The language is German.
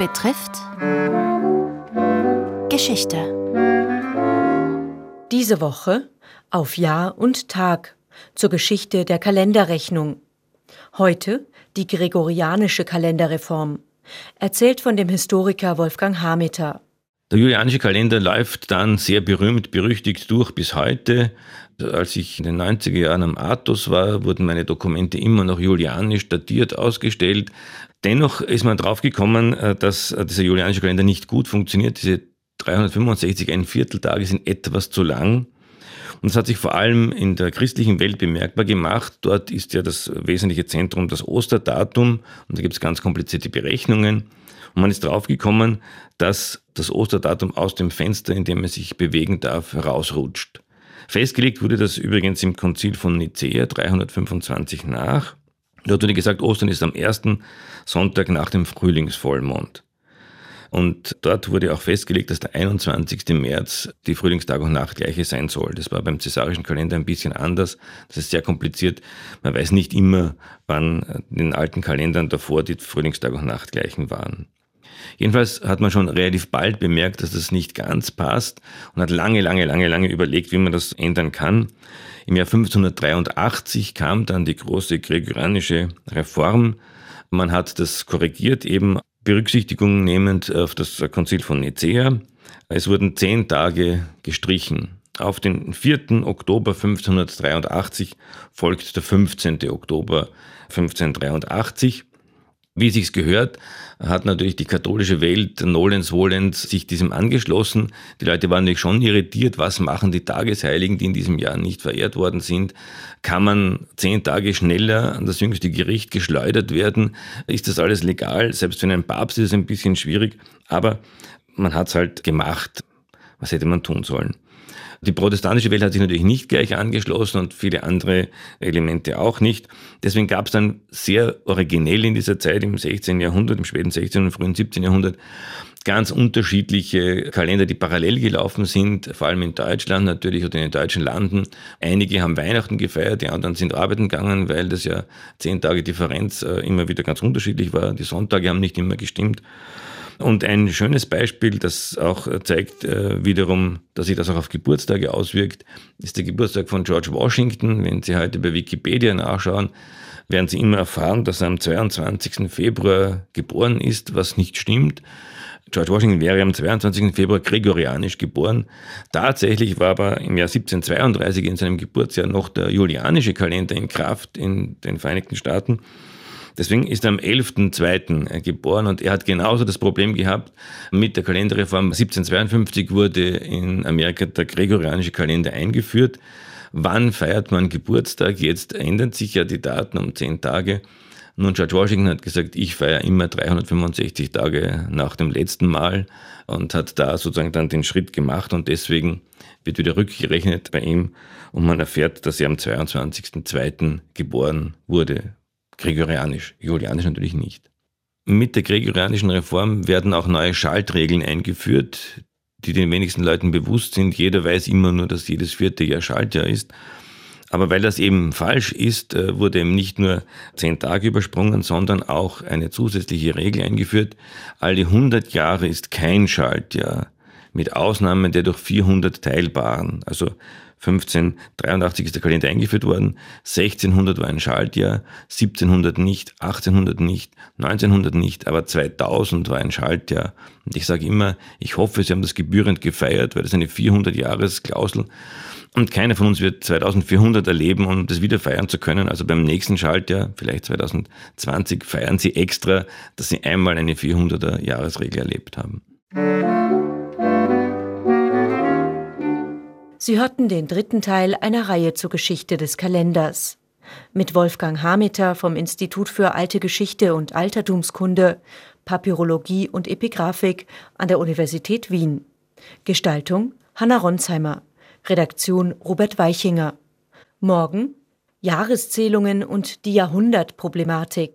betrifft Geschichte. Diese Woche auf Jahr und Tag zur Geschichte der Kalenderrechnung. Heute die gregorianische Kalenderreform, erzählt von dem Historiker Wolfgang Hameter. Der julianische Kalender läuft dann sehr berühmt, berüchtigt durch bis heute. Als ich in den 90er Jahren am Athos war, wurden meine Dokumente immer noch julianisch datiert ausgestellt. Dennoch ist man draufgekommen, äh, dass äh, dieser julianische Kalender nicht gut funktioniert. Diese 365, ein Vierteltage sind etwas zu lang. Und es hat sich vor allem in der christlichen Welt bemerkbar gemacht. Dort ist ja das wesentliche Zentrum das Osterdatum und da gibt es ganz komplizierte Berechnungen. Und man ist draufgekommen, dass das Osterdatum aus dem Fenster, in dem man sich bewegen darf, herausrutscht. Festgelegt wurde das übrigens im Konzil von Nicea 325 nach. Dort wurde gesagt, Ostern ist am ersten Sonntag nach dem Frühlingsvollmond. Und dort wurde auch festgelegt, dass der 21. März die Frühlingstag und Nachtgleiche sein soll. Das war beim cäsarischen Kalender ein bisschen anders. Das ist sehr kompliziert. Man weiß nicht immer, wann in den alten Kalendern davor die Frühlingstag und Nachtgleichen waren. Jedenfalls hat man schon relativ bald bemerkt, dass das nicht ganz passt und hat lange, lange, lange, lange überlegt, wie man das ändern kann. Im Jahr 1583 kam dann die große gregorianische Reform. Man hat das korrigiert, eben Berücksichtigung nehmend auf das Konzil von Nicea. Es wurden zehn Tage gestrichen. Auf den 4. Oktober 1583 folgt der 15. Oktober 1583. Wie sich's gehört, hat natürlich die katholische Welt nolens volens sich diesem angeschlossen. Die Leute waren natürlich schon irritiert, was machen die Tagesheiligen, die in diesem Jahr nicht verehrt worden sind. Kann man zehn Tage schneller an das jüngste Gericht geschleudert werden? Ist das alles legal? Selbst für einen Papst ist es ein bisschen schwierig, aber man hat's halt gemacht. Was hätte man tun sollen? Die protestantische Welt hat sich natürlich nicht gleich angeschlossen und viele andere Elemente auch nicht. Deswegen gab es dann sehr originell in dieser Zeit im 16. Jahrhundert, im späten 16. und frühen 17. Jahrhundert ganz unterschiedliche Kalender, die parallel gelaufen sind, vor allem in Deutschland natürlich oder in den deutschen Landen. Einige haben Weihnachten gefeiert, die anderen sind arbeiten gegangen, weil das ja zehn Tage Differenz äh, immer wieder ganz unterschiedlich war. Die Sonntage haben nicht immer gestimmt. Und ein schönes Beispiel, das auch zeigt äh, wiederum, dass sich das auch auf Geburtstage auswirkt, ist der Geburtstag von George Washington. Wenn Sie heute bei Wikipedia nachschauen, werden Sie immer erfahren, dass er am 22. Februar geboren ist, was nicht stimmt. George Washington wäre am 22. Februar gregorianisch geboren. Tatsächlich war aber im Jahr 1732 in seinem Geburtsjahr noch der julianische Kalender in Kraft in den Vereinigten Staaten. Deswegen ist er am 11.02. Äh, geboren und er hat genauso das Problem gehabt mit der Kalenderreform. 1752 wurde in Amerika der gregorianische Kalender eingeführt. Wann feiert man Geburtstag? Jetzt ändern sich ja die Daten um zehn Tage. Nun, George Washington hat gesagt, ich feiere immer 365 Tage nach dem letzten Mal und hat da sozusagen dann den Schritt gemacht und deswegen wird wieder rückgerechnet bei ihm und man erfährt, dass er am 22.02. geboren wurde. Gregorianisch, Julianisch natürlich nicht. Mit der gregorianischen Reform werden auch neue Schaltregeln eingeführt, die den wenigsten Leuten bewusst sind. Jeder weiß immer nur, dass jedes vierte Jahr Schaltjahr ist. Aber weil das eben falsch ist, äh, wurde eben nicht nur zehn Tage übersprungen, sondern auch eine zusätzliche Regel eingeführt. Alle 100 Jahre ist kein Schaltjahr, mit Ausnahme der durch 400 teilbaren. Also 1583 ist der Kalender eingeführt worden, 1600 war ein Schaltjahr, 1700 nicht, 1800 nicht, 1900 nicht, aber 2000 war ein Schaltjahr. Und ich sage immer, ich hoffe, Sie haben das gebührend gefeiert, weil das eine 400-Jahres-Klausel und keiner von uns wird 2400 erleben, um das wieder feiern zu können. Also beim nächsten Schaltjahr, vielleicht 2020, feiern Sie extra, dass Sie einmal eine 400er-Jahresregel erlebt haben. Sie hörten den dritten Teil einer Reihe zur Geschichte des Kalenders. Mit Wolfgang Hameter vom Institut für Alte Geschichte und Altertumskunde, Papyrologie und Epigraphik an der Universität Wien. Gestaltung Hanna Ronsheimer. Redaktion Robert Weichinger. Morgen Jahreszählungen und die Jahrhundertproblematik.